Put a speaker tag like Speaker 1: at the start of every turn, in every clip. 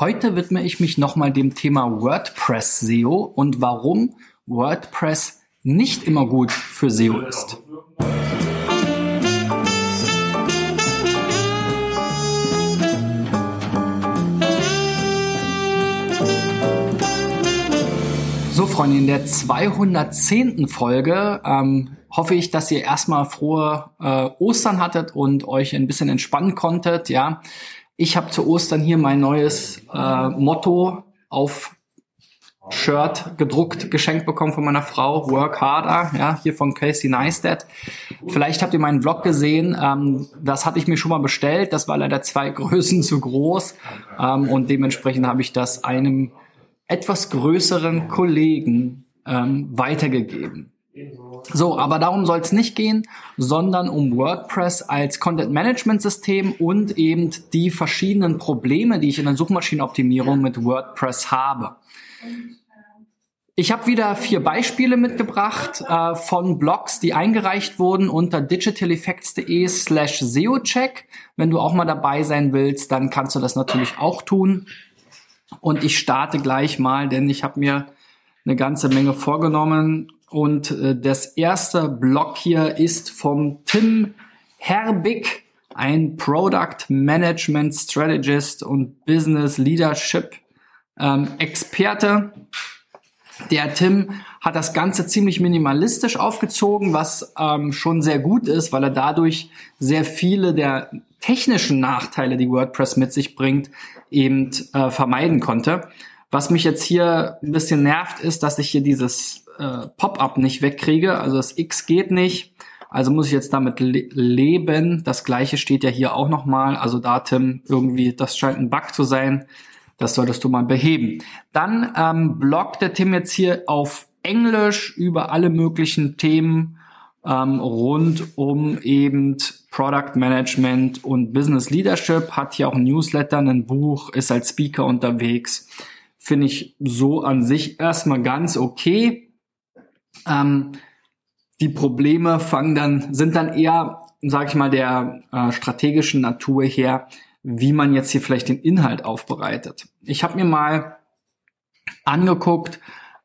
Speaker 1: Heute widme ich mich nochmal dem Thema WordPress SEO und warum WordPress nicht immer gut für SEO ist. So, Freunde, in der 210. Folge ähm, hoffe ich, dass ihr erstmal frohe äh, Ostern hattet und euch ein bisschen entspannen konntet. Ja, ich habe zu Ostern hier mein neues äh, Motto auf Shirt gedruckt geschenkt bekommen von meiner Frau, Work Harder, ja, hier von Casey Neistat. Vielleicht habt ihr meinen Vlog gesehen, ähm, das hatte ich mir schon mal bestellt, das war leider zwei Größen zu groß ähm, und dementsprechend habe ich das einem etwas größeren Kollegen ähm, weitergegeben. So, aber darum soll es nicht gehen, sondern um WordPress als Content-Management-System und eben die verschiedenen Probleme, die ich in der Suchmaschinenoptimierung mit WordPress habe. Ich habe wieder vier Beispiele mitgebracht äh, von Blogs, die eingereicht wurden unter digitaleffects.de slash SEOcheck. Wenn du auch mal dabei sein willst, dann kannst du das natürlich auch tun. Und ich starte gleich mal, denn ich habe mir eine ganze Menge vorgenommen und äh, das erste Blog hier ist vom Tim Herbig, ein Product Management Strategist und Business Leadership ähm, Experte. Der Tim hat das Ganze ziemlich minimalistisch aufgezogen, was ähm, schon sehr gut ist, weil er dadurch sehr viele der technischen Nachteile, die WordPress mit sich bringt, eben äh, vermeiden konnte. Was mich jetzt hier ein bisschen nervt, ist, dass ich hier dieses äh, Pop-up nicht wegkriege. Also das X geht nicht. Also muss ich jetzt damit le leben. Das gleiche steht ja hier auch nochmal. Also da, Tim, irgendwie, das scheint ein Bug zu sein. Das solltest du mal beheben. Dann ähm, bloggt der Tim jetzt hier auf Englisch über alle möglichen Themen ähm, rund um eben Product Management und Business Leadership. Hat hier auch ein Newsletter, ein Buch, ist als Speaker unterwegs. Finde ich so an sich erstmal ganz okay. Ähm, die Probleme fangen dann, sind dann eher, sage ich mal, der äh, strategischen Natur her, wie man jetzt hier vielleicht den Inhalt aufbereitet. Ich habe mir mal angeguckt,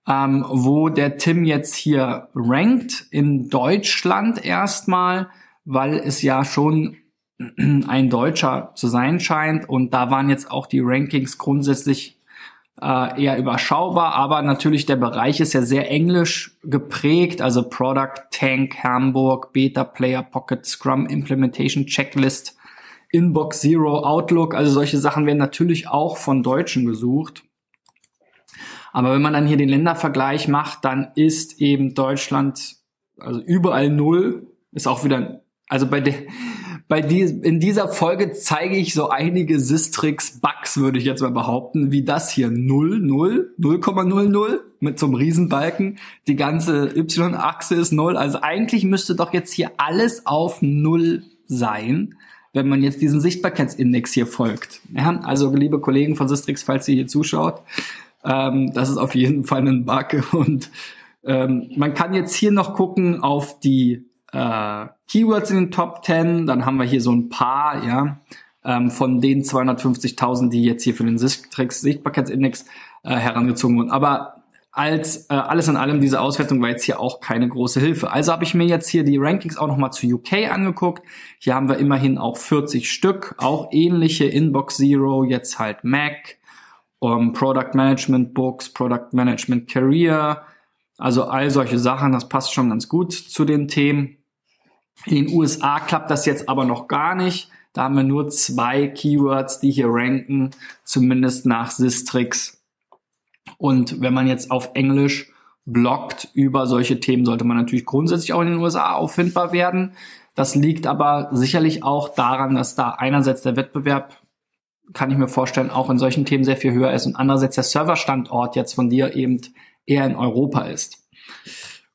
Speaker 1: ähm, wo der Tim jetzt hier rankt in Deutschland erstmal, weil es ja schon ein Deutscher zu sein scheint und da waren jetzt auch die Rankings grundsätzlich äh, eher überschaubar, aber natürlich der Bereich ist ja sehr englisch geprägt, also Product, Tank, Hamburg, Beta, Player, Pocket, Scrum, Implementation, Checklist, Inbox Zero, Outlook, also solche Sachen werden natürlich auch von Deutschen gesucht. Aber wenn man dann hier den Ländervergleich macht, dann ist eben Deutschland, also überall null, ist auch wieder, also bei der, bei die, in dieser Folge zeige ich so einige Sistrix-Bugs, würde ich jetzt mal behaupten, wie das hier 0, 0, 0,00 mit so einem Riesenbalken. Die ganze Y-Achse ist 0. Also eigentlich müsste doch jetzt hier alles auf 0 sein, wenn man jetzt diesen Sichtbarkeitsindex hier folgt. Ja, also liebe Kollegen von Sistrix, falls ihr hier zuschaut, ähm, das ist auf jeden Fall ein Bug und ähm, man kann jetzt hier noch gucken auf die äh, Keywords in den Top 10. Dann haben wir hier so ein paar, ja, ähm, von den 250.000, die jetzt hier für den Sichtbarkeitsindex äh, herangezogen wurden. Aber als äh, alles in allem diese Auswertung war jetzt hier auch keine große Hilfe. Also habe ich mir jetzt hier die Rankings auch nochmal zu UK angeguckt. Hier haben wir immerhin auch 40 Stück, auch ähnliche Inbox Zero, jetzt halt Mac, um, Product Management Books, Product Management Career, also all solche Sachen, das passt schon ganz gut zu den Themen. In den USA klappt das jetzt aber noch gar nicht. Da haben wir nur zwei Keywords, die hier ranken, zumindest nach Sistrix. Und wenn man jetzt auf Englisch bloggt über solche Themen, sollte man natürlich grundsätzlich auch in den USA auffindbar werden. Das liegt aber sicherlich auch daran, dass da einerseits der Wettbewerb, kann ich mir vorstellen, auch in solchen Themen sehr viel höher ist und andererseits der Serverstandort jetzt von dir eben eher in Europa ist.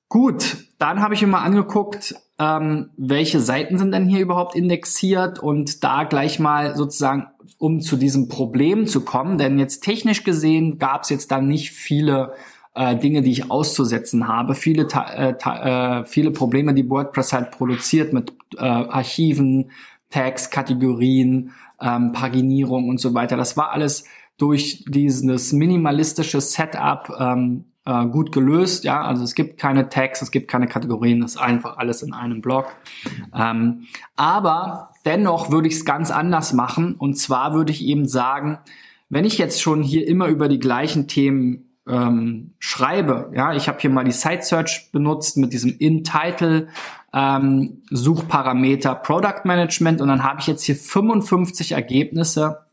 Speaker 1: Gut, dann habe ich mir mal angeguckt, ähm, welche Seiten sind denn hier überhaupt indexiert und da gleich mal sozusagen, um zu diesem Problem zu kommen, denn jetzt technisch gesehen gab es jetzt da nicht viele äh, Dinge, die ich auszusetzen habe, viele, äh, äh, viele Probleme, die WordPress halt produziert mit äh, Archiven, Tags, Kategorien, ähm, Paginierung und so weiter. Das war alles durch dieses minimalistische Setup ähm, äh, gut gelöst. Ja, also es gibt keine Tags, es gibt keine Kategorien, das ist einfach alles in einem Blog. Ähm, aber dennoch würde ich es ganz anders machen. Und zwar würde ich eben sagen, wenn ich jetzt schon hier immer über die gleichen Themen ähm, schreibe, ja, ich habe hier mal die Site Search benutzt mit diesem In-Title ähm, Suchparameter Product Management und dann habe ich jetzt hier 55 Ergebnisse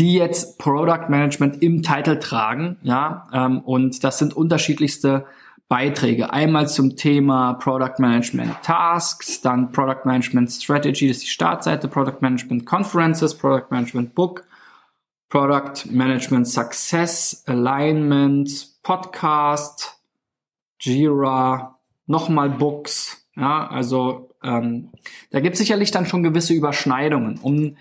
Speaker 1: die jetzt Product Management im Titel tragen, ja, ähm, und das sind unterschiedlichste Beiträge. Einmal zum Thema Product Management Tasks, dann Product Management Strategy, das ist die Startseite, Product Management Conferences, Product Management Book, Product Management Success, Alignment, Podcast, Jira, nochmal Books, ja, also ähm, da gibt es sicherlich dann schon gewisse Überschneidungen. Um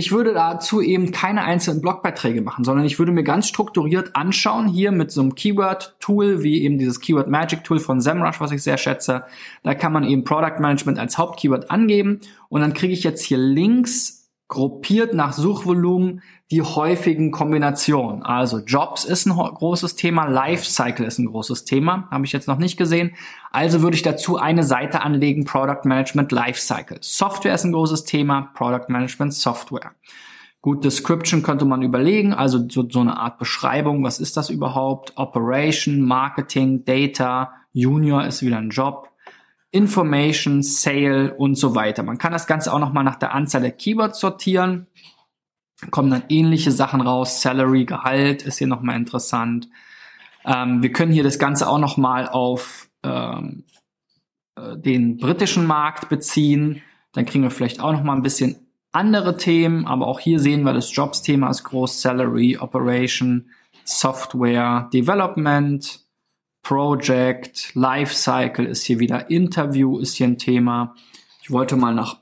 Speaker 1: ich würde dazu eben keine einzelnen Blogbeiträge machen, sondern ich würde mir ganz strukturiert anschauen, hier mit so einem Keyword-Tool, wie eben dieses Keyword Magic Tool von SEMrush, was ich sehr schätze. Da kann man eben Product Management als Hauptkeyword angeben und dann kriege ich jetzt hier Links gruppiert nach Suchvolumen die häufigen Kombinationen. Also Jobs ist ein großes Thema, Lifecycle ist ein großes Thema, habe ich jetzt noch nicht gesehen. Also würde ich dazu eine Seite anlegen, Product Management Lifecycle. Software ist ein großes Thema, Product Management Software. Gut, Description könnte man überlegen, also so, so eine Art Beschreibung, was ist das überhaupt? Operation, Marketing, Data, Junior ist wieder ein Job. Information, Sale und so weiter. Man kann das Ganze auch nochmal nach der Anzahl der Keywords sortieren. Kommen dann ähnliche Sachen raus. Salary, Gehalt ist hier nochmal interessant. Ähm, wir können hier das Ganze auch nochmal auf ähm, äh, den britischen Markt beziehen. Dann kriegen wir vielleicht auch nochmal ein bisschen andere Themen, aber auch hier sehen wir, das Jobs-Thema ist groß, Salary, Operation, Software, Development, Project, Lifecycle ist hier wieder, Interview ist hier ein Thema. Ich wollte mal nach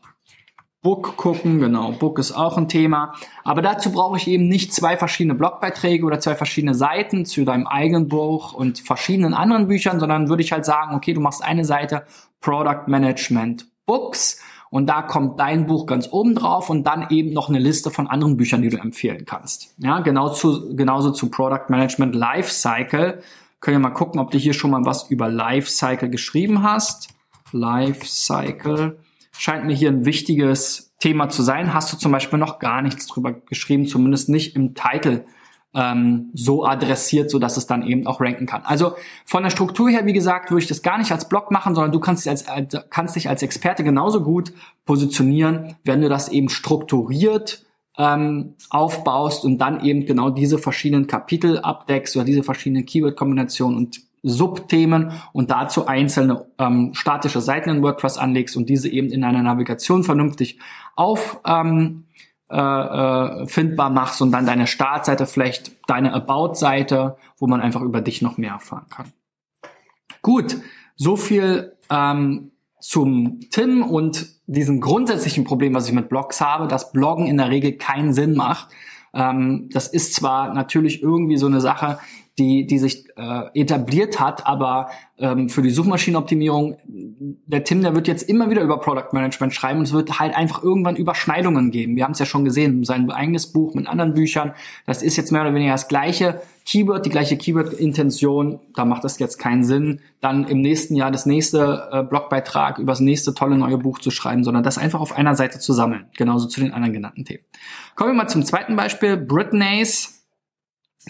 Speaker 1: Book gucken, genau, Book ist auch ein Thema. Aber dazu brauche ich eben nicht zwei verschiedene Blogbeiträge oder zwei verschiedene Seiten zu deinem eigenen Buch und verschiedenen anderen Büchern, sondern würde ich halt sagen, okay, du machst eine Seite Product Management Books und da kommt dein Buch ganz oben drauf und dann eben noch eine Liste von anderen Büchern, die du empfehlen kannst. Ja, genau zu, genauso zu Product Management Lifecycle können wir mal gucken, ob du hier schon mal was über Lifecycle geschrieben hast. Lifecycle scheint mir hier ein wichtiges Thema zu sein. Hast du zum Beispiel noch gar nichts drüber geschrieben, zumindest nicht im Titel ähm, so adressiert, so dass es dann eben auch ranken kann. Also von der Struktur her, wie gesagt, würde ich das gar nicht als Blog machen, sondern du kannst dich als, als kannst dich als Experte genauso gut positionieren, wenn du das eben strukturiert ähm, aufbaust und dann eben genau diese verschiedenen Kapitel abdeckst oder diese verschiedenen Keyword-Kombinationen und Subthemen und dazu einzelne ähm, statische Seiten in WordPress anlegst und diese eben in einer Navigation vernünftig auf ähm, äh, äh, findbar machst und dann deine Startseite vielleicht deine About-Seite, wo man einfach über dich noch mehr erfahren kann. Gut, so viel ähm, zum Tim und diesem grundsätzlichen Problem, was ich mit Blogs habe, dass Bloggen in der Regel keinen Sinn macht. Ähm, das ist zwar natürlich irgendwie so eine Sache, die, die sich äh, etabliert hat, aber ähm, für die Suchmaschinenoptimierung, der Tim, der wird jetzt immer wieder über Product Management schreiben und es wird halt einfach irgendwann Überschneidungen geben. Wir haben es ja schon gesehen, sein eigenes Buch mit anderen Büchern, das ist jetzt mehr oder weniger das gleiche Keyword, die gleiche Keyword-Intention, da macht das jetzt keinen Sinn, dann im nächsten Jahr das nächste äh, Blogbeitrag über das nächste tolle neue Buch zu schreiben, sondern das einfach auf einer Seite zu sammeln, genauso zu den anderen genannten Themen. Kommen wir mal zum zweiten Beispiel, Britney's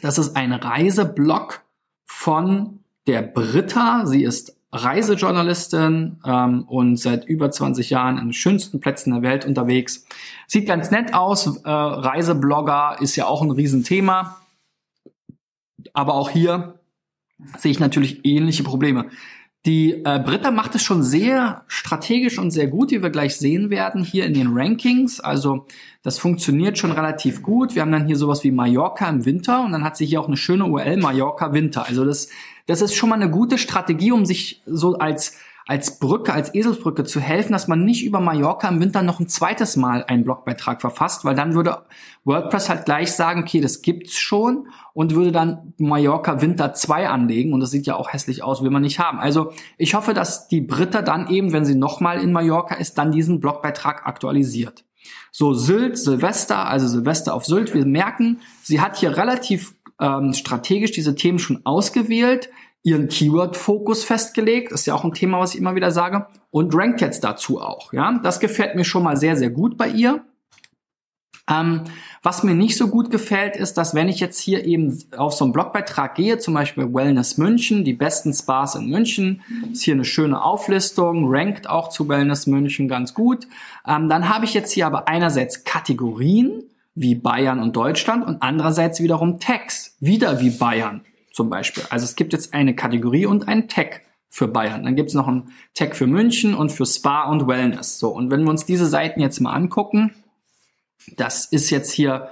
Speaker 1: das ist ein Reiseblog von der Britta. Sie ist Reisejournalistin ähm, und seit über 20 Jahren an den schönsten Plätzen der Welt unterwegs. Sieht ganz nett aus. Äh, Reiseblogger ist ja auch ein Riesenthema. Aber auch hier sehe ich natürlich ähnliche Probleme. Die äh, Britta macht es schon sehr strategisch und sehr gut, wie wir gleich sehen werden, hier in den Rankings. Also das funktioniert schon relativ gut. Wir haben dann hier sowas wie Mallorca im Winter und dann hat sie hier auch eine schöne URL Mallorca Winter. Also das, das ist schon mal eine gute Strategie, um sich so als als Brücke, als Eselsbrücke zu helfen, dass man nicht über Mallorca im Winter noch ein zweites Mal einen Blogbeitrag verfasst, weil dann würde WordPress halt gleich sagen, okay, das gibt's schon und würde dann Mallorca Winter 2 anlegen und das sieht ja auch hässlich aus, will man nicht haben. Also ich hoffe, dass die Britta dann eben, wenn sie nochmal in Mallorca ist, dann diesen Blogbeitrag aktualisiert. So, Sylt, Silvester, also Silvester auf Sylt. Wir merken, sie hat hier relativ ähm, strategisch diese Themen schon ausgewählt, ihren Keyword-Fokus festgelegt, ist ja auch ein Thema, was ich immer wieder sage, und rankt jetzt dazu auch. Ja, das gefällt mir schon mal sehr, sehr gut bei ihr. Ähm, was mir nicht so gut gefällt, ist, dass wenn ich jetzt hier eben auf so einen Blogbeitrag gehe, zum Beispiel Wellness München, die besten Spas in München, ist hier eine schöne Auflistung, rankt auch zu Wellness München ganz gut. Ähm, dann habe ich jetzt hier aber einerseits Kategorien wie Bayern und Deutschland und andererseits wiederum Tags, wieder wie Bayern zum Beispiel. Also es gibt jetzt eine Kategorie und einen Tag für Bayern. Dann gibt es noch einen Tag für München und für Spa und Wellness. So, und wenn wir uns diese Seiten jetzt mal angucken, das ist jetzt hier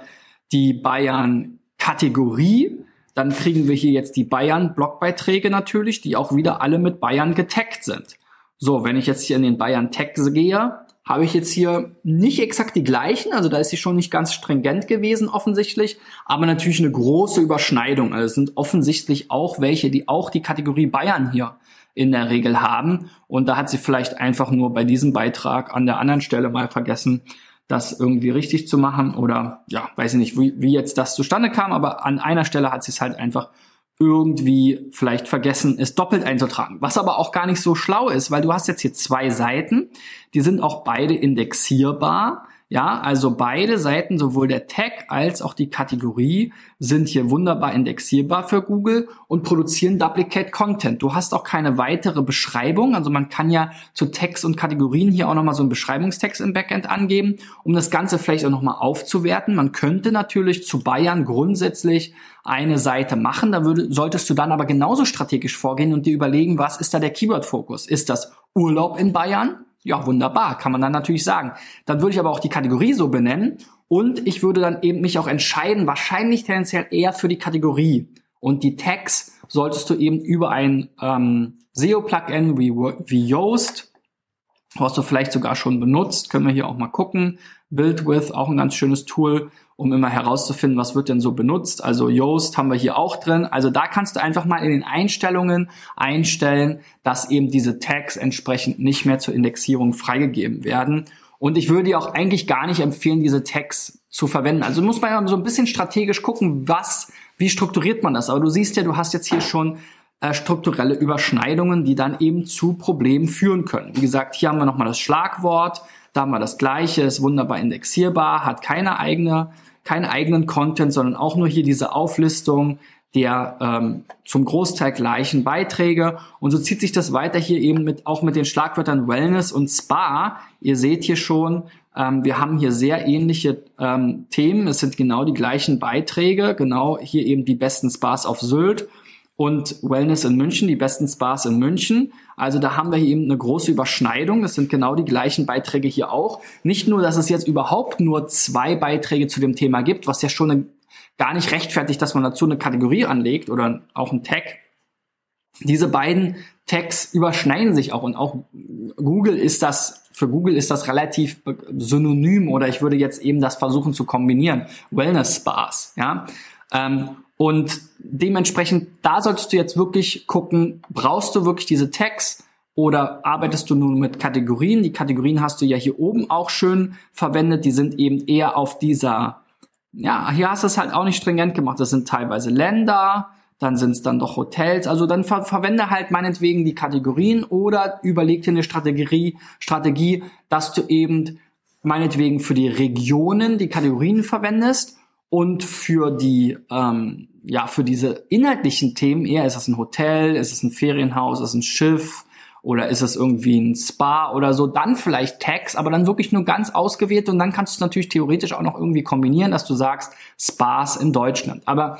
Speaker 1: die Bayern-Kategorie. Dann kriegen wir hier jetzt die Bayern-Blogbeiträge natürlich, die auch wieder alle mit Bayern getaggt sind. So, wenn ich jetzt hier in den Bayern-Tag gehe, habe ich jetzt hier nicht exakt die gleichen, also da ist sie schon nicht ganz stringent gewesen offensichtlich, aber natürlich eine große Überschneidung. Also es sind offensichtlich auch welche, die auch die Kategorie Bayern hier in der Regel haben. Und da hat sie vielleicht einfach nur bei diesem Beitrag an der anderen Stelle mal vergessen, das irgendwie richtig zu machen oder ja, weiß ich nicht, wie, wie jetzt das zustande kam, aber an einer Stelle hat sie es halt einfach irgendwie vielleicht vergessen, es doppelt einzutragen. Was aber auch gar nicht so schlau ist, weil du hast jetzt hier zwei Seiten, die sind auch beide indexierbar. Ja, also beide Seiten, sowohl der Tag als auch die Kategorie, sind hier wunderbar indexierbar für Google und produzieren Duplicate Content. Du hast auch keine weitere Beschreibung. Also man kann ja zu Tags und Kategorien hier auch nochmal so einen Beschreibungstext im Backend angeben, um das Ganze vielleicht auch nochmal aufzuwerten. Man könnte natürlich zu Bayern grundsätzlich eine Seite machen. Da würde, solltest du dann aber genauso strategisch vorgehen und dir überlegen, was ist da der Keyword-Fokus? Ist das Urlaub in Bayern? Ja, wunderbar, kann man dann natürlich sagen. Dann würde ich aber auch die Kategorie so benennen und ich würde dann eben mich auch entscheiden, wahrscheinlich tendenziell eher für die Kategorie. Und die Tags solltest du eben über ein ähm, SEO-Plugin wie, wie Yoast, was du vielleicht sogar schon benutzt, können wir hier auch mal gucken. Build with, auch ein ganz schönes Tool, um immer herauszufinden, was wird denn so benutzt. Also Yoast haben wir hier auch drin. Also da kannst du einfach mal in den Einstellungen einstellen, dass eben diese Tags entsprechend nicht mehr zur Indexierung freigegeben werden. Und ich würde dir auch eigentlich gar nicht empfehlen, diese Tags zu verwenden. Also muss man ja so ein bisschen strategisch gucken, was, wie strukturiert man das. Aber du siehst ja, du hast jetzt hier schon äh, strukturelle Überschneidungen, die dann eben zu Problemen führen können. Wie gesagt, hier haben wir nochmal das Schlagwort, da haben wir das gleiche, ist wunderbar indexierbar, hat keine eigene keinen eigenen Content, sondern auch nur hier diese Auflistung der ähm, zum Großteil gleichen Beiträge. Und so zieht sich das weiter hier eben mit, auch mit den Schlagwörtern Wellness und Spa. Ihr seht hier schon, ähm, wir haben hier sehr ähnliche ähm, Themen. Es sind genau die gleichen Beiträge, genau hier eben die besten Spas auf Sylt und Wellness in München, die besten Spas in München. Also da haben wir hier eben eine große Überschneidung. Es sind genau die gleichen Beiträge hier auch. Nicht nur, dass es jetzt überhaupt nur zwei Beiträge zu dem Thema gibt, was ja schon eine, gar nicht rechtfertigt, dass man dazu eine Kategorie anlegt oder auch ein Tag. Diese beiden Tags überschneiden sich auch und auch Google ist das, für Google ist das relativ synonym oder ich würde jetzt eben das versuchen zu kombinieren. Wellness Spas, ja. Ähm, und dementsprechend, da solltest du jetzt wirklich gucken, brauchst du wirklich diese Tags oder arbeitest du nun mit Kategorien? Die Kategorien hast du ja hier oben auch schön verwendet. Die sind eben eher auf dieser, ja, hier hast du es halt auch nicht stringent gemacht. Das sind teilweise Länder, dann sind es dann doch Hotels. Also dann ver verwende halt meinetwegen die Kategorien oder überleg dir eine Strategie, Strategie, dass du eben meinetwegen für die Regionen die Kategorien verwendest und für die, ähm, ja, für diese inhaltlichen Themen eher, ist es ein Hotel, ist es ein Ferienhaus, ist es ein Schiff oder ist es irgendwie ein Spa oder so, dann vielleicht Tags, aber dann wirklich nur ganz ausgewählt und dann kannst du es natürlich theoretisch auch noch irgendwie kombinieren, dass du sagst Spas in Deutschland. Aber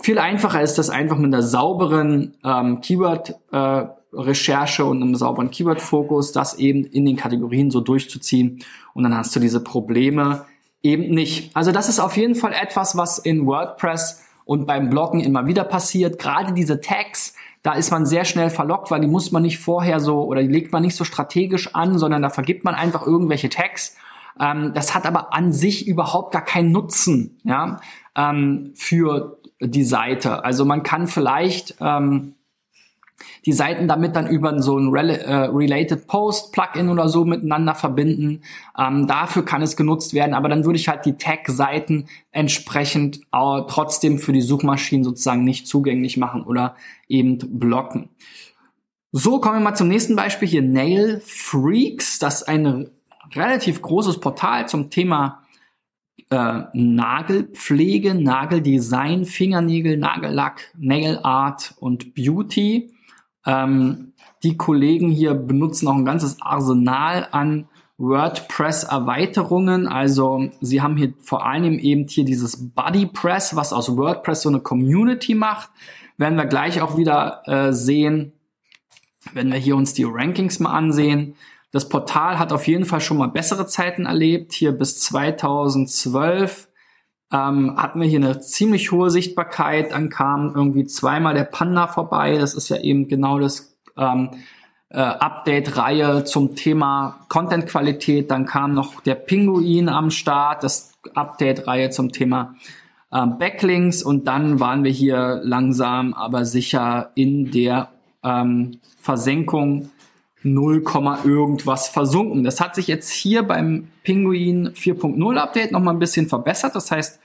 Speaker 1: viel einfacher ist das einfach mit einer sauberen ähm, Keyword äh, Recherche und einem sauberen Keyword-Fokus, das eben in den Kategorien so durchzuziehen. Und dann hast du diese Probleme eben nicht. Also das ist auf jeden Fall etwas, was in WordPress und beim Bloggen immer wieder passiert. Gerade diese Tags, da ist man sehr schnell verlockt, weil die muss man nicht vorher so oder die legt man nicht so strategisch an, sondern da vergibt man einfach irgendwelche Tags. Ähm, das hat aber an sich überhaupt gar keinen Nutzen ja, ähm, für die Seite. Also man kann vielleicht ähm, die Seiten damit dann über so ein Rel äh, Related Post Plugin oder so miteinander verbinden. Ähm, dafür kann es genutzt werden, aber dann würde ich halt die Tag-Seiten entsprechend äh, trotzdem für die Suchmaschinen sozusagen nicht zugänglich machen oder eben blocken. So, kommen wir mal zum nächsten Beispiel hier. Nail Freaks, das ist ein relativ großes Portal zum Thema äh, Nagelpflege, Nageldesign, Fingernägel, Nagellack, Nail Art und Beauty. Ähm, die Kollegen hier benutzen auch ein ganzes Arsenal an WordPress-Erweiterungen. Also sie haben hier vor allem eben hier dieses BuddyPress, was aus WordPress so eine Community macht. Werden wir gleich auch wieder äh, sehen, wenn wir hier uns die Rankings mal ansehen. Das Portal hat auf jeden Fall schon mal bessere Zeiten erlebt. Hier bis 2012 ähm, hatten wir hier eine ziemlich hohe Sichtbarkeit. Dann kam irgendwie zweimal der Panda vorbei. Das ist ja eben genau das ähm, äh, Update-Reihe zum Thema Content-Qualität. Dann kam noch der Pinguin am Start, das Update-Reihe zum Thema äh, Backlinks. Und dann waren wir hier langsam, aber sicher in der ähm, Versenkung 0, irgendwas versunken. Das hat sich jetzt hier beim Pinguin 4.0 Update noch mal ein bisschen verbessert. Das heißt,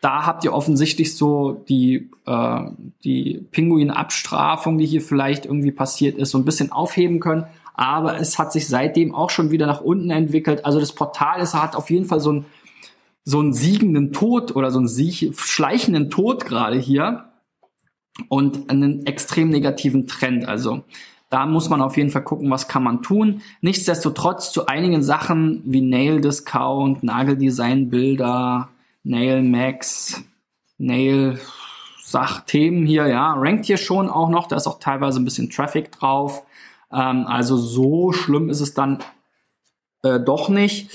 Speaker 1: da habt ihr offensichtlich so die, äh, die Pinguin-Abstrafung, die hier vielleicht irgendwie passiert ist, so ein bisschen aufheben können. Aber es hat sich seitdem auch schon wieder nach unten entwickelt. Also das Portal ist, hat auf jeden Fall so einen, so einen siegenden Tod oder so einen sieg schleichenden Tod gerade hier und einen extrem negativen Trend. Also da muss man auf jeden Fall gucken, was kann man tun. Nichtsdestotrotz zu einigen Sachen wie Nail Discount, Nageldesign Bilder, Nail Max, Nail Sachthemen hier, ja, rankt hier schon auch noch. Da ist auch teilweise ein bisschen Traffic drauf. Ähm, also so schlimm ist es dann äh, doch nicht.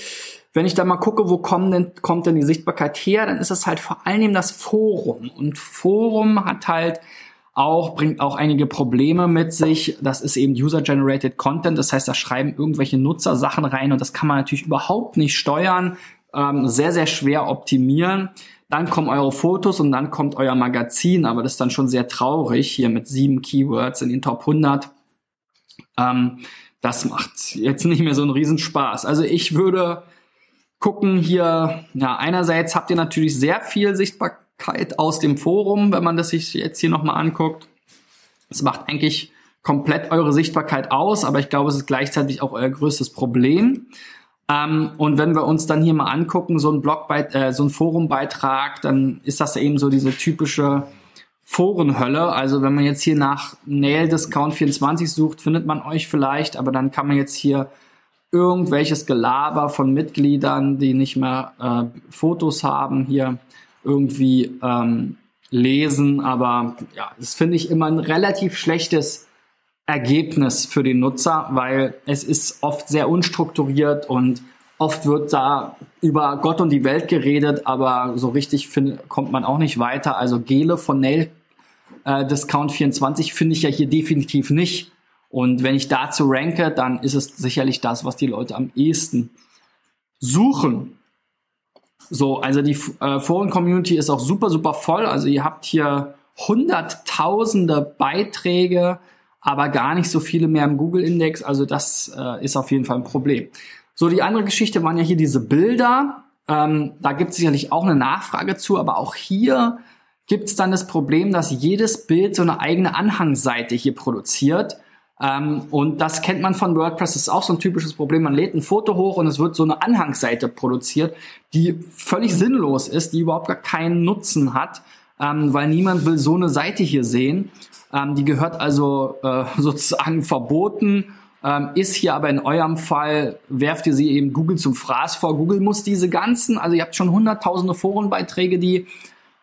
Speaker 1: Wenn ich da mal gucke, wo kommt denn, kommt denn die Sichtbarkeit her, dann ist es halt vor allem das Forum. Und Forum hat halt auch, bringt auch einige Probleme mit sich. Das ist eben User-Generated Content. Das heißt, da schreiben irgendwelche Nutzer Sachen rein und das kann man natürlich überhaupt nicht steuern. Ähm, sehr, sehr schwer optimieren. Dann kommen eure Fotos und dann kommt euer Magazin, aber das ist dann schon sehr traurig, hier mit sieben Keywords in den Top 100. Ähm, das macht jetzt nicht mehr so einen Riesenspaß. Also ich würde gucken hier, ja, einerseits habt ihr natürlich sehr viel sichtbar Sichtbarkeit aus dem Forum, wenn man das sich jetzt hier nochmal anguckt. Es macht eigentlich komplett eure Sichtbarkeit aus, aber ich glaube, es ist gleichzeitig auch euer größtes Problem. Ähm, und wenn wir uns dann hier mal angucken, so ein Blogbeit, äh, so ein Forumbeitrag, dann ist das eben so diese typische Forenhölle. Also wenn man jetzt hier nach Nail Discount 24 sucht, findet man euch vielleicht, aber dann kann man jetzt hier irgendwelches Gelaber von Mitgliedern, die nicht mehr äh, Fotos haben, hier irgendwie ähm, lesen. Aber ja, das finde ich immer ein relativ schlechtes Ergebnis für den Nutzer, weil es ist oft sehr unstrukturiert und oft wird da über Gott und die Welt geredet, aber so richtig find, kommt man auch nicht weiter. Also Gele von Nail äh, Discount 24 finde ich ja hier definitiv nicht. Und wenn ich dazu ranke, dann ist es sicherlich das, was die Leute am ehesten suchen. So, also die äh, Foren-Community ist auch super, super voll. Also ihr habt hier hunderttausende Beiträge, aber gar nicht so viele mehr im Google-Index. Also das äh, ist auf jeden Fall ein Problem. So, die andere Geschichte waren ja hier diese Bilder. Ähm, da gibt es sicherlich auch eine Nachfrage zu, aber auch hier gibt es dann das Problem, dass jedes Bild so eine eigene Anhangseite hier produziert. Ähm, und das kennt man von WordPress, das ist auch so ein typisches Problem. Man lädt ein Foto hoch und es wird so eine Anhangsseite produziert, die völlig sinnlos ist, die überhaupt gar keinen Nutzen hat, ähm, weil niemand will so eine Seite hier sehen. Ähm, die gehört also äh, sozusagen verboten. Ähm, ist hier aber in eurem Fall, werft ihr sie eben Google zum Fraß vor. Google muss diese ganzen, also ihr habt schon hunderttausende Forenbeiträge, die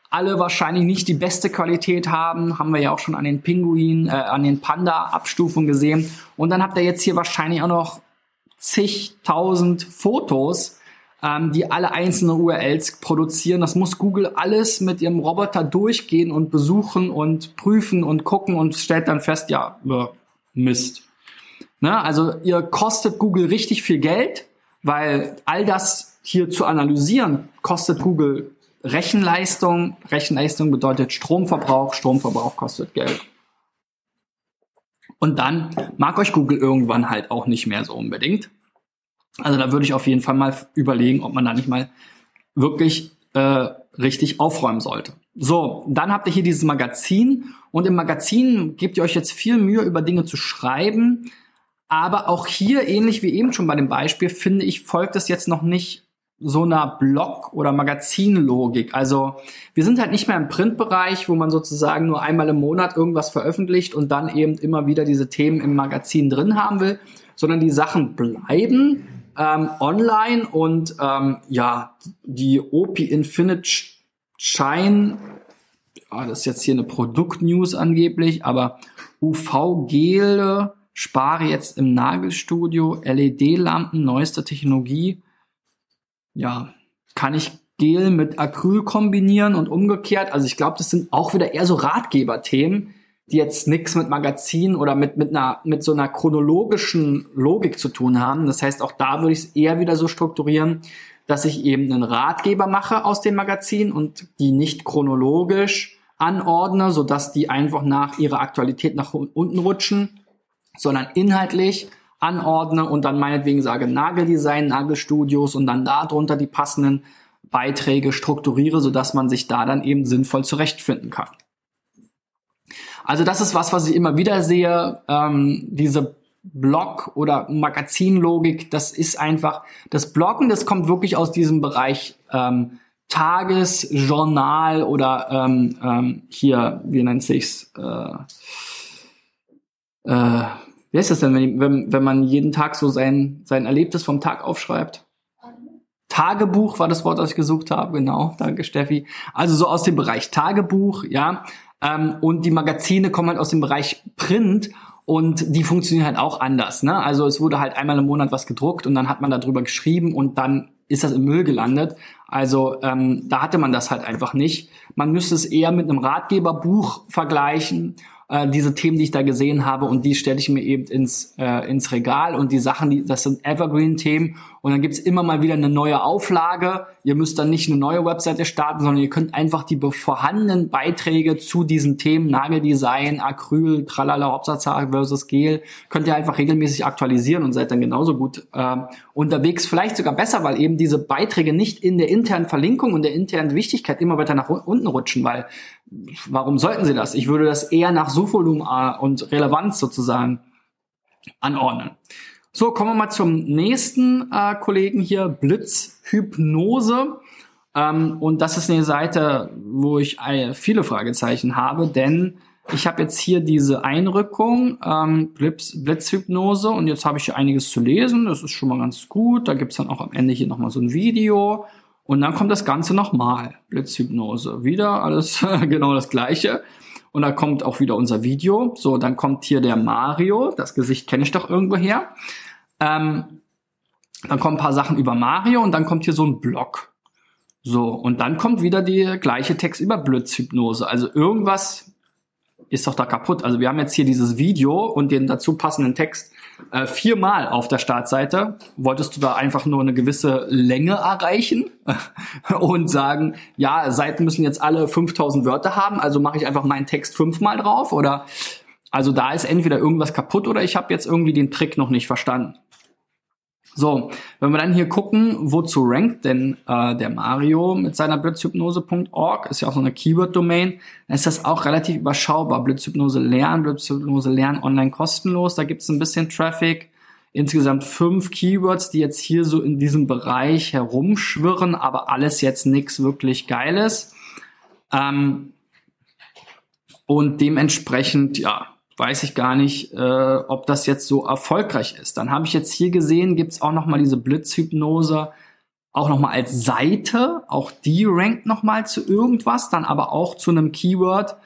Speaker 1: alle wahrscheinlich nicht die beste Qualität haben, haben wir ja auch schon an den Pinguin, äh, an den Panda-Abstufungen gesehen. Und dann habt ihr jetzt hier wahrscheinlich auch noch zigtausend Fotos, ähm, die alle einzelne URLs produzieren. Das muss Google alles mit ihrem Roboter durchgehen und besuchen und prüfen und gucken und stellt dann fest, ja, Mist. Ne? Also ihr kostet Google richtig viel Geld, weil all das hier zu analysieren kostet Google Rechenleistung. Rechenleistung bedeutet Stromverbrauch. Stromverbrauch kostet Geld. Und dann mag euch Google irgendwann halt auch nicht mehr so unbedingt. Also da würde ich auf jeden Fall mal überlegen, ob man da nicht mal wirklich äh, richtig aufräumen sollte. So, dann habt ihr hier dieses Magazin und im Magazin gebt ihr euch jetzt viel Mühe, über Dinge zu schreiben. Aber auch hier, ähnlich wie eben schon bei dem Beispiel, finde ich, folgt es jetzt noch nicht so einer Blog- oder Magazinlogik. Also wir sind halt nicht mehr im Printbereich, wo man sozusagen nur einmal im Monat irgendwas veröffentlicht und dann eben immer wieder diese Themen im Magazin drin haben will, sondern die Sachen bleiben ähm, online und ähm, ja, die OP Infinite Shine, ja, das ist jetzt hier eine Produktnews angeblich, aber UV-Gele spare jetzt im Nagelstudio, LED-Lampen, neueste Technologie, ja, kann ich Gel mit Acryl kombinieren und umgekehrt. Also ich glaube, das sind auch wieder eher so Ratgeberthemen, die jetzt nichts mit Magazin oder mit, mit, einer, mit so einer chronologischen Logik zu tun haben. Das heißt, auch da würde ich es eher wieder so strukturieren, dass ich eben einen Ratgeber mache aus dem Magazin und die nicht chronologisch anordne, sodass die einfach nach ihrer Aktualität nach unten rutschen, sondern inhaltlich anordne und dann meinetwegen sage Nageldesign, Nagelstudios und dann darunter die passenden Beiträge strukturiere, sodass man sich da dann eben sinnvoll zurechtfinden kann. Also das ist was, was ich immer wieder sehe, ähm, diese Blog- oder Magazinlogik, das ist einfach, das Bloggen, das kommt wirklich aus diesem Bereich ähm, Tagesjournal oder ähm, ähm, hier, wie nennt sich's, äh, äh, wie heißt das denn, wenn, wenn, wenn man jeden Tag so sein, sein Erlebtes vom Tag aufschreibt? Tagebuch war das Wort, das ich gesucht habe, genau. Danke, Steffi. Also so aus dem Bereich Tagebuch, ja. Ähm, und die Magazine kommen halt aus dem Bereich Print und die funktionieren halt auch anders. Ne? Also es wurde halt einmal im Monat was gedruckt und dann hat man darüber geschrieben und dann ist das im Müll gelandet. Also ähm, da hatte man das halt einfach nicht. Man müsste es eher mit einem Ratgeberbuch vergleichen äh, diese Themen, die ich da gesehen habe und die stelle ich mir eben ins, äh, ins Regal. Und die Sachen, die, das sind Evergreen-Themen und dann gibt's immer mal wieder eine neue Auflage. Ihr müsst dann nicht eine neue Webseite starten, sondern ihr könnt einfach die vorhandenen Beiträge zu diesen Themen, Nageldesign, Acryl, Tralala, Hauptsatzhaar versus Gel, könnt ihr einfach regelmäßig aktualisieren und seid dann genauso gut äh, unterwegs. Vielleicht sogar besser, weil eben diese Beiträge nicht in der internen Verlinkung und der internen Wichtigkeit immer weiter nach unten rutschen, weil warum sollten sie das? Ich würde das eher nach Suchvolumen äh, und Relevanz sozusagen anordnen. So, kommen wir mal zum nächsten äh, Kollegen hier, Blitzhypnose. Ähm, und das ist eine Seite, wo ich viele Fragezeichen habe, denn ich habe jetzt hier diese Einrückung, ähm, Blitz, Blitzhypnose, und jetzt habe ich hier einiges zu lesen. Das ist schon mal ganz gut. Da gibt's dann auch am Ende hier nochmal so ein Video. Und dann kommt das Ganze nochmal, Blitzhypnose. Wieder alles genau das gleiche. Und da kommt auch wieder unser Video. So, dann kommt hier der Mario. Das Gesicht kenne ich doch irgendwo her. Ähm, dann kommen ein paar Sachen über Mario und dann kommt hier so ein Block. So, und dann kommt wieder der gleiche Text über Blitzhypnose. Also irgendwas ist doch da kaputt. Also wir haben jetzt hier dieses Video und den dazu passenden Text äh, viermal auf der Startseite. Wolltest du da einfach nur eine gewisse Länge erreichen und sagen, ja, Seiten müssen jetzt alle 5000 Wörter haben, also mache ich einfach meinen Text fünfmal drauf? Oder also da ist entweder irgendwas kaputt oder ich habe jetzt irgendwie den Trick noch nicht verstanden. So, wenn wir dann hier gucken, wozu rankt denn äh, der Mario mit seiner blitzhypnose.org, ist ja auch so eine Keyword-Domain, dann ist das auch relativ überschaubar. Blitzhypnose lernen, Blitzhypnose lernen online kostenlos, da gibt es ein bisschen Traffic. Insgesamt fünf Keywords, die jetzt hier so in diesem Bereich herumschwirren, aber alles jetzt nichts wirklich Geiles. Ähm, und dementsprechend, ja, weiß ich gar nicht, äh, ob das jetzt so erfolgreich ist. Dann habe ich jetzt hier gesehen, gibt's auch noch mal diese Blitzhypnose, auch noch mal als Seite, auch die rankt noch mal zu irgendwas, dann aber auch zu einem Keyword.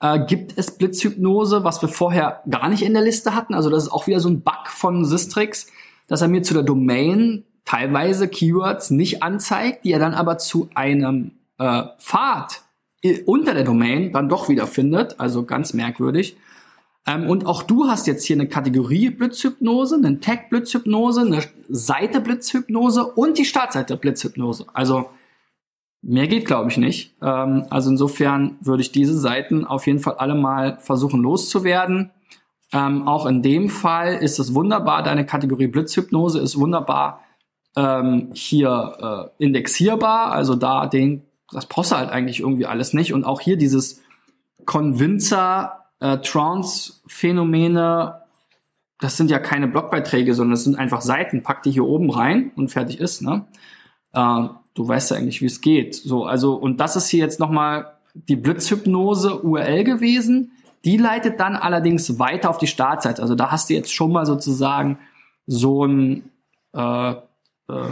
Speaker 1: Äh, gibt es Blitzhypnose, was wir vorher gar nicht in der Liste hatten? Also das ist auch wieder so ein Bug von Sistrix, dass er mir zu der Domain teilweise Keywords nicht anzeigt, die er dann aber zu einem äh, Pfad unter der Domain dann doch wieder findet. Also ganz merkwürdig. Ähm, und auch du hast jetzt hier eine Kategorie Blitzhypnose, einen Tag Blitzhypnose, eine Seite Blitzhypnose und die Startseite Blitzhypnose. Also mehr geht, glaube ich, nicht. Ähm, also insofern würde ich diese Seiten auf jeden Fall alle mal versuchen loszuwerden. Ähm, auch in dem Fall ist es wunderbar. Deine Kategorie Blitzhypnose ist wunderbar ähm, hier äh, indexierbar. Also da den, das du halt eigentlich irgendwie alles nicht. Und auch hier dieses Convincer äh, Trance-Phänomene, das sind ja keine Blogbeiträge, sondern das sind einfach Seiten. Pack die hier oben rein und fertig ist. Ne? Äh, du weißt ja eigentlich, wie es geht. So, also und das ist hier jetzt nochmal die Blitzhypnose URL gewesen. Die leitet dann allerdings weiter auf die Startseite. Also da hast du jetzt schon mal sozusagen so ein äh, äh,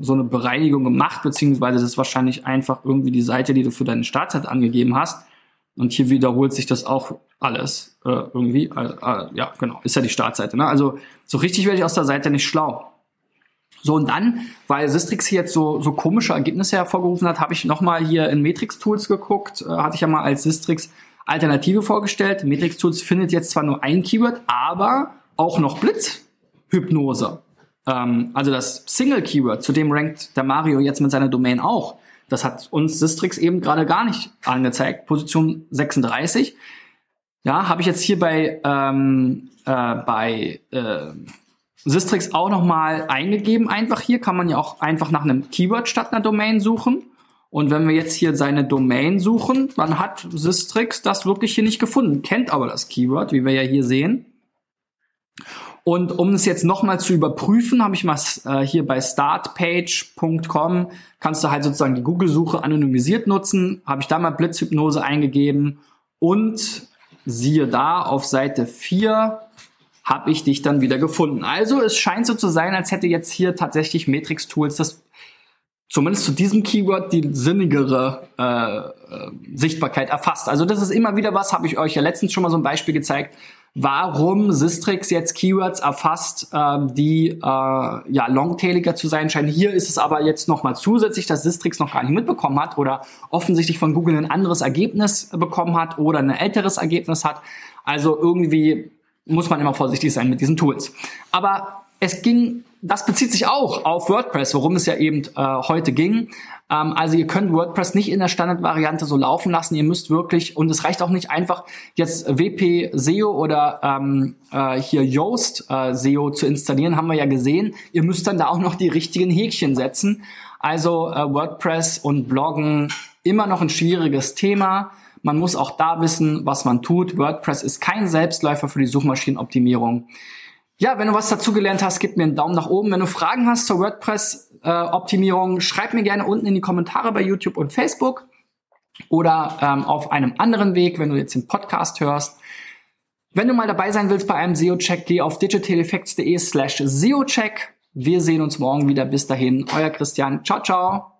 Speaker 1: so eine Bereinigung gemacht, beziehungsweise das ist wahrscheinlich einfach irgendwie die Seite, die du für deine Startzeit angegeben hast. Und hier wiederholt sich das auch alles äh, irgendwie. Äh, ja, genau, ist ja die Startseite. Ne? Also so richtig werde ich aus der Seite nicht schlau. So, und dann, weil Sistrix hier jetzt so, so komische Ergebnisse hervorgerufen hat, habe ich nochmal hier in Matrix Tools geguckt. Äh, hatte ich ja mal als Sistrix Alternative vorgestellt. Matrix Tools findet jetzt zwar nur ein Keyword, aber auch noch Blitzhypnose. Ähm, also das Single Keyword, zu dem rankt der Mario jetzt mit seiner Domain auch. Das hat uns Sistrix eben gerade gar nicht angezeigt. Position 36. Ja, habe ich jetzt hier bei, ähm, äh, bei äh, Sistrix auch nochmal eingegeben. Einfach hier kann man ja auch einfach nach einem Keyword statt einer Domain suchen. Und wenn wir jetzt hier seine Domain suchen, dann hat Sistrix das wirklich hier nicht gefunden, kennt aber das Keyword, wie wir ja hier sehen. Und um es jetzt nochmal zu überprüfen, habe ich mal äh, hier bei startpage.com, kannst du halt sozusagen die Google-Suche anonymisiert nutzen, habe ich da mal Blitzhypnose eingegeben und siehe da, auf Seite 4 habe ich dich dann wieder gefunden. Also es scheint so zu sein, als hätte jetzt hier tatsächlich Matrix Tools das zumindest zu diesem Keyword die sinnigere äh, äh, Sichtbarkeit erfasst. Also das ist immer wieder was, habe ich euch ja letztens schon mal so ein Beispiel gezeigt, warum Sistrix jetzt Keywords erfasst, äh, die äh, ja longtailiger zu sein scheinen. Hier ist es aber jetzt nochmal zusätzlich, dass Sistrix noch gar nicht mitbekommen hat oder offensichtlich von Google ein anderes Ergebnis bekommen hat oder ein älteres Ergebnis hat. Also irgendwie muss man immer vorsichtig sein mit diesen Tools. Aber es ging, das bezieht sich auch auf WordPress, worum es ja eben äh, heute ging. Ähm, also ihr könnt WordPress nicht in der Standardvariante so laufen lassen. Ihr müsst wirklich, und es reicht auch nicht einfach, jetzt WP SEO oder ähm, äh, hier Yoast äh, SEO zu installieren, haben wir ja gesehen. Ihr müsst dann da auch noch die richtigen Häkchen setzen. Also äh, WordPress und Bloggen immer noch ein schwieriges Thema. Man muss auch da wissen, was man tut. WordPress ist kein Selbstläufer für die Suchmaschinenoptimierung. Ja, wenn du was dazugelernt hast, gib mir einen Daumen nach oben. Wenn du Fragen hast zur WordPress-Optimierung, äh, schreib mir gerne unten in die Kommentare bei YouTube und Facebook oder ähm, auf einem anderen Weg, wenn du jetzt den Podcast hörst. Wenn du mal dabei sein willst bei einem SEO-Check, geh auf digitaleffects.de slash SEO-Check. Wir sehen uns morgen wieder. Bis dahin, euer Christian. Ciao, ciao.